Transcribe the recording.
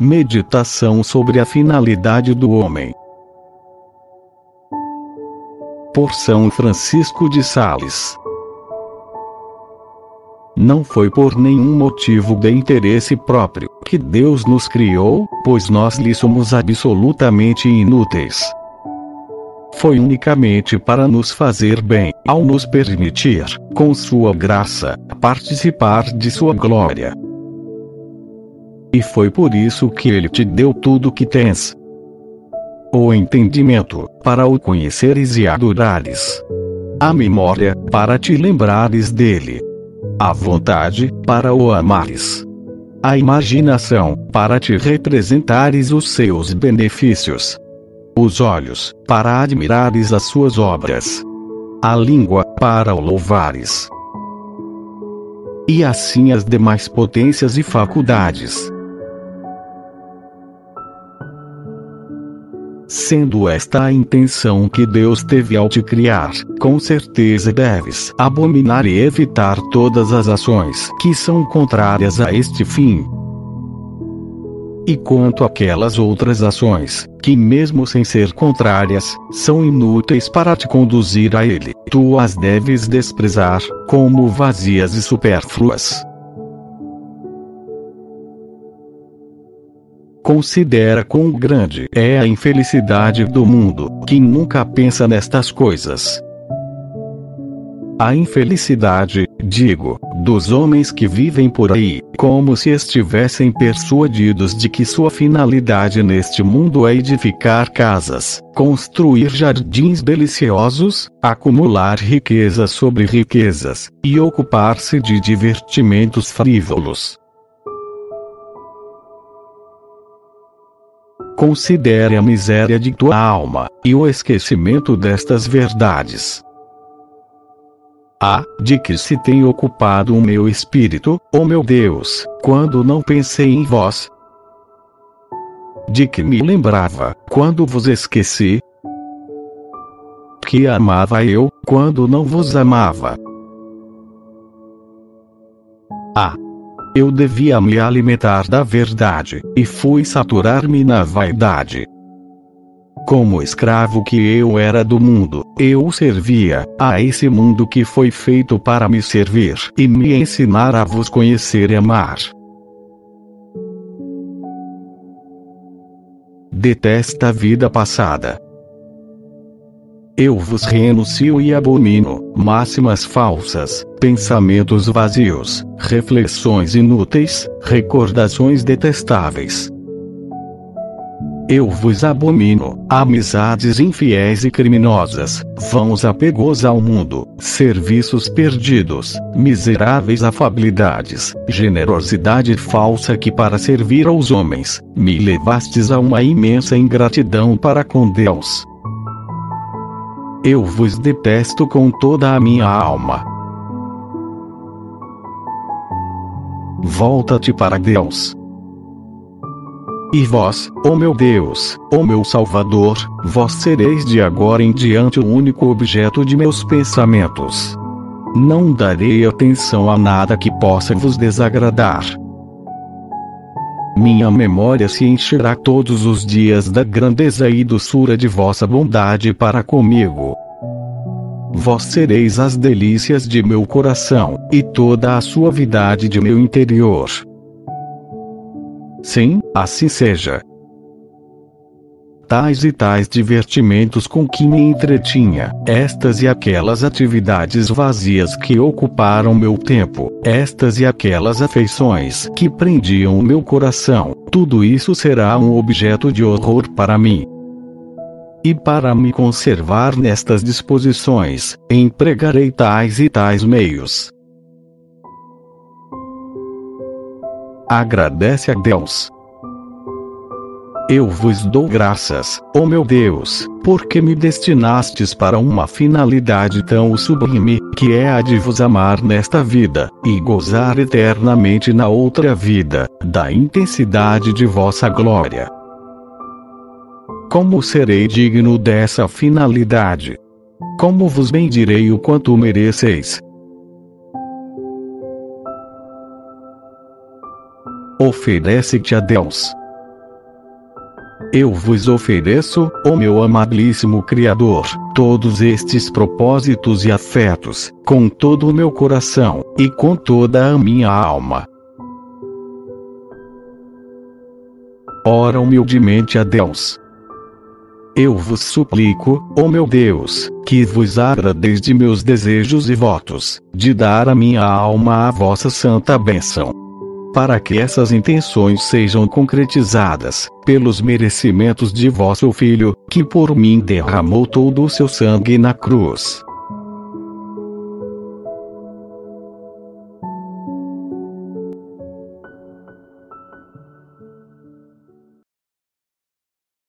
Meditação sobre a finalidade do homem. Por São Francisco de Sales. Não foi por nenhum motivo de interesse próprio que Deus nos criou, pois nós lhe somos absolutamente inúteis. Foi unicamente para nos fazer bem, ao nos permitir, com Sua graça, participar de Sua glória. E foi por isso que ele te deu tudo o que tens. O entendimento, para o conheceres e adorares. A memória, para te lembrares dele. A vontade, para o amares. A imaginação, para te representares os seus benefícios. Os olhos, para admirares as suas obras. A língua, para o louvares. E assim as demais potências e faculdades Sendo esta a intenção que Deus teve ao te criar, com certeza deves abominar e evitar todas as ações que são contrárias a este fim. E quanto àquelas outras ações, que mesmo sem ser contrárias, são inúteis para te conduzir a ele, tu as deves desprezar, como vazias e supérfluas. Considera quão grande é a infelicidade do mundo, que nunca pensa nestas coisas. A infelicidade, digo, dos homens que vivem por aí, como se estivessem persuadidos de que sua finalidade neste mundo é edificar casas, construir jardins deliciosos, acumular riquezas sobre riquezas, e ocupar-se de divertimentos frívolos. Considere a miséria de tua alma, e o esquecimento destas verdades. Ah, de que se tem ocupado o meu espírito, ó oh meu Deus, quando não pensei em vós? De que me lembrava, quando vos esqueci? Que amava eu, quando não vos amava? Ah! Eu devia me alimentar da verdade, e fui saturar-me na vaidade. Como escravo que eu era do mundo, eu servia a esse mundo que foi feito para me servir e me ensinar a vos conhecer e amar. Detesta a vida passada eu vos renuncio e abomino, máximas falsas, pensamentos vazios, reflexões inúteis, recordações detestáveis. Eu vos abomino, amizades infiéis e criminosas, vãos apegos ao mundo, serviços perdidos, miseráveis afabilidades, generosidade falsa que para servir aos homens, me levastes a uma imensa ingratidão para com Deus. Eu vos detesto com toda a minha alma. Volta-te para Deus. E vós, ó meu Deus, ó meu Salvador, vós sereis de agora em diante o único objeto de meus pensamentos. Não darei atenção a nada que possa vos desagradar. Minha memória se encherá todos os dias da grandeza e doçura de vossa bondade para comigo. Vós sereis as delícias de meu coração, e toda a suavidade de meu interior. Sim, assim seja tais e tais divertimentos com que me entretinha, estas e aquelas atividades vazias que ocuparam meu tempo, estas e aquelas afeições que prendiam o meu coração, tudo isso será um objeto de horror para mim. E para me conservar nestas disposições, empregarei tais e tais meios. Agradece a Deus eu vos dou graças, ó meu Deus, porque me destinastes para uma finalidade tão sublime, que é a de vos amar nesta vida, e gozar eternamente na outra vida, da intensidade de vossa glória. Como serei digno dessa finalidade? Como vos bendirei o quanto mereceis? Oferece-te a Deus. Eu vos ofereço, ó meu amabilíssimo Criador, todos estes propósitos e afetos, com todo o meu coração, e com toda a minha alma. Ora humildemente a Deus. Eu vos suplico, ó meu Deus, que vos abra desde meus desejos e votos, de dar a minha alma a vossa santa bênção para que essas intenções sejam concretizadas, pelos merecimentos de vosso Filho, que por mim derramou todo o seu sangue na cruz.